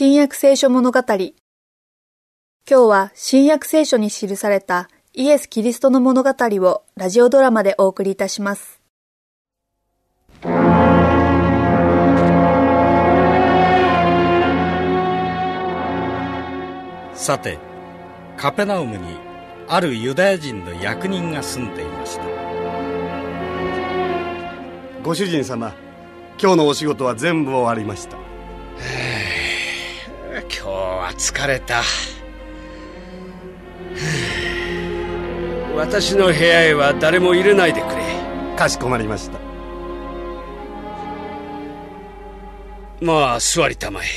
新約聖書物語。今日は新約聖書に記されたイエス・キリストの物語をラジオドラマでお送りいたします。さてカペナウムにあるユダヤ人の役人が住んでいました。ご主人様今日のお仕事は全部終わりました今日は疲れた。私の部屋へは誰も入れないでくれ。かしこまりました。まあ座りたまえ。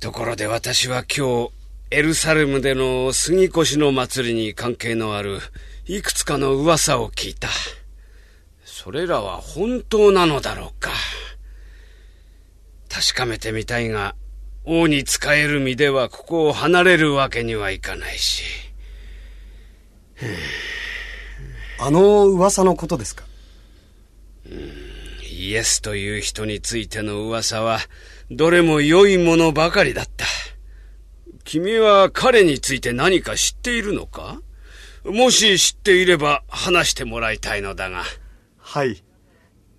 ところで私は今日エルサレムでの杉越の祭りに関係のあるいくつかの噂を聞いた。それらは本当なのだろうか確かめてみたいが王に仕える身ではここを離れるわけにはいかないし。あの噂のことですか？イエスという人についての噂はどれも良いものばかりだった。君は彼について何か知っているのか？もし知っていれば話してもらいたいのだが。はい。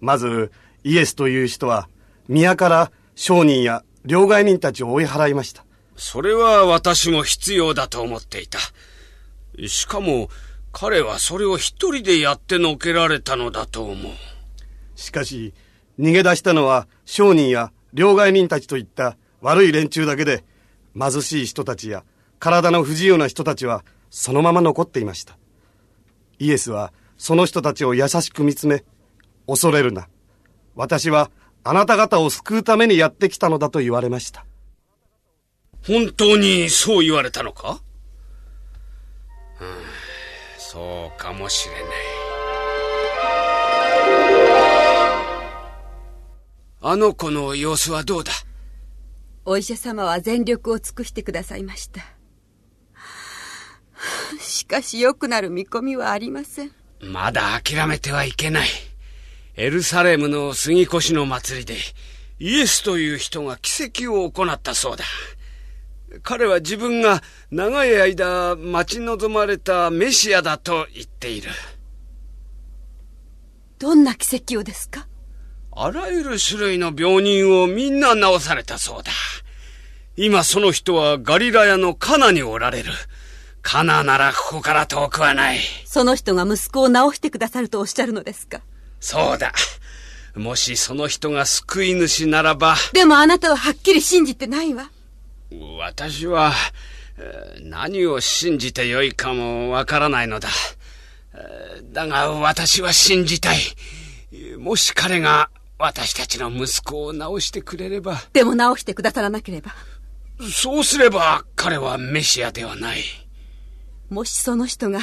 まずイエスという人は宮から商人や両替人たちを追い払いました。それは私も必要だと思っていた。しかも彼はそれを一人でやってのけられたのだと思う。しかし逃げ出したのは商人や両替人たちといった悪い連中だけで貧しい人たちや体の不自由な人たちはそのまま残っていました。イエスはその人たちを優しく見つめ恐れるな。私はあなた方を救うためにやってきたのだと言われました本当にそう言われたのか、うん、そうかもしれないあの子の様子はどうだ？お医者様は全力を尽くしてくださいました。しかし良くなる見込みはありません。まだ諦めてはいけない。エルサレムの杉越の祭りで、イエスという人が奇跡を行ったそうだ。彼は自分が長い間待ち望まれたメシアだと言っている。どんな奇跡をですか？あらゆる種類の病人をみんな治されたそうだ。今その人はガリラヤのカナにおられる。カナならここから遠くはない。その人が息子を治してくださるとおっしゃるのですか？そうだ。もしその人が救い主ならば。でもあなたははっきり信じてないわ。私は、何を信じてよいかもわからないのだ。だが私は信じたい。もし彼が私たちの息子を治してくれれば。でも治してくださらなければ。そうすれば彼はメシアではない。もしその人が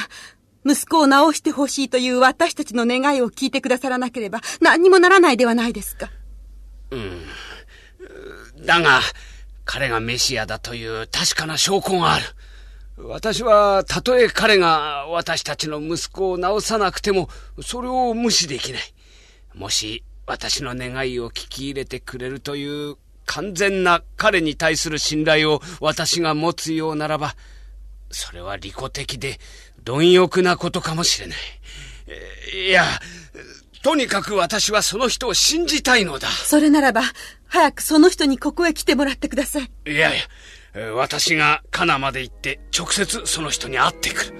息子を治してほしいという私たちの願いを聞いてくださらなければ何にもならないではないですか。うん。だが、彼がメシアだという確かな証拠がある。私は、たとえ彼が私たちの息子を治さなくても、それを無視できない。もし、私の願いを聞き入れてくれるという完全な彼に対する信頼を私が持つようならば、それは利己的で貪欲なことかもしれない。いや、とにかく私はその人を信じたいのだ。それならば、早くその人にここへ来てもらってください。いやいや、私がカナまで行って直接その人に会ってくる。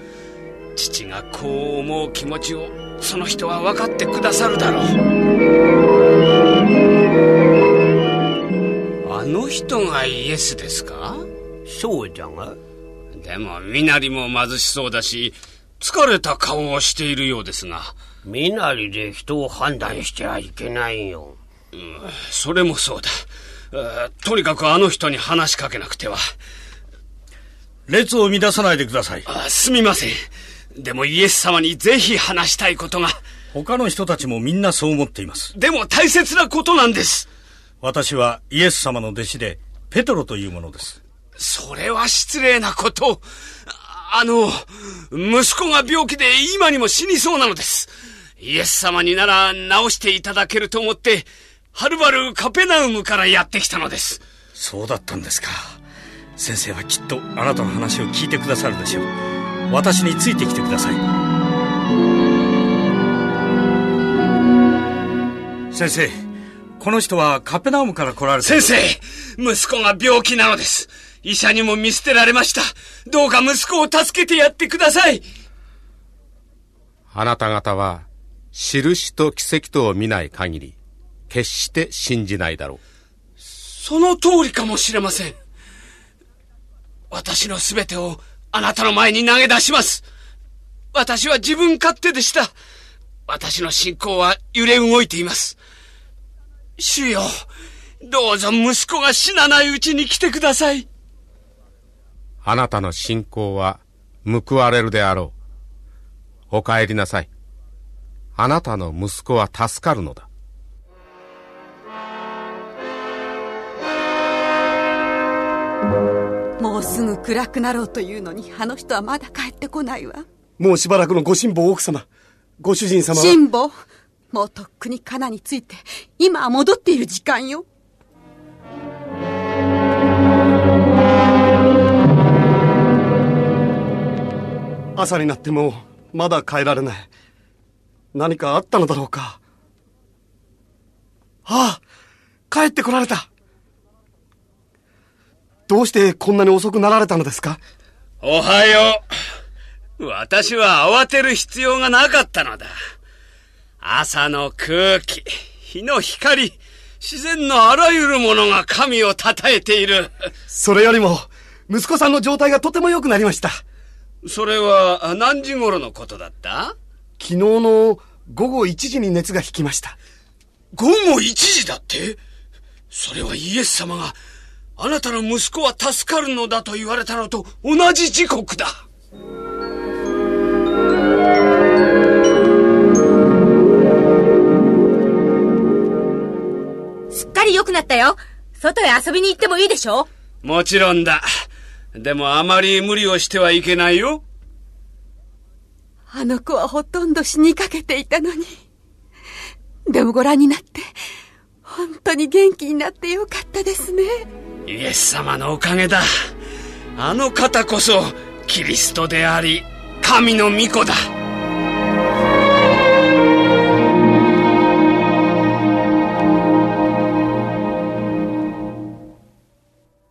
父がこう思う気持ちをその人は分かってくださるだろう。あの人がイエスですか？そうじゃが。でも、身なりも貧しそうだし、疲れた顔をしているようですが。身なりで人を判断してはいけないよ。うん、それもそうだ。とにかくあの人に話しかけなくては。列を乱さないでください。すみません。でもイエス様にぜひ話したいことが。他の人たちもみんなそう思っています。でも大切なことなんです。私はイエス様の弟子で、ペトロというものです。それは失礼なこと。あの、息子が病気で今にも死にそうなのです。イエス様になら治していただけると思って、はるばるカペナウムからやってきたのです。そうだったんですか。先生はきっとあなたの話を聞いてくださるでしょう。私についてきてください。先生、この人はカペナウムから来られた。先生、息子が病気なのです。医者にも見捨てられました。どうか息子を助けてやってください。あなた方は、印と奇跡とを見ない限り、決して信じないだろう。その通りかもしれません。私の全てをあなたの前に投げ出します。私は自分勝手でした。私の信仰は揺れ動いています。主よ、どうぞ息子が死なないうちに来てください。あなたの信仰は報われるであろう。お帰りなさい。あなたの息子は助かるのだ。もうすぐ暗くなろうというのに、あの人はまだ帰ってこないわ。もうしばらくのご辛抱奥様。ご主人様は。辛抱？もうとっくにカナについて、今は戻っている時間よ。朝になってもまだ帰られない。何かあったのだろうか。ああ帰ってこられたどうしてこんなに遅くなられたのですか？おはよう。私は慌てる必要がなかったのだ。朝の空気、日の光、自然のあらゆるものが神を称えている。それよりも、息子さんの状態がとても良くなりました。それは何時頃のことだった？昨日の午後1時に熱が引きました。午後1時だって？それはイエス様があなたの息子は助かるのだと言われたのと同じ時刻だ。すっかり良くなったよ。外へ遊びに行ってもいいでしょ？もちろんだ。でもあまり無理をしてはいけないよ。あの子はほとんど死にかけていたのに。でもご覧になって、本当に元気になってよかったですね。イエス様のおかげだ。あの方こそ、キリストであり、神の御子だ。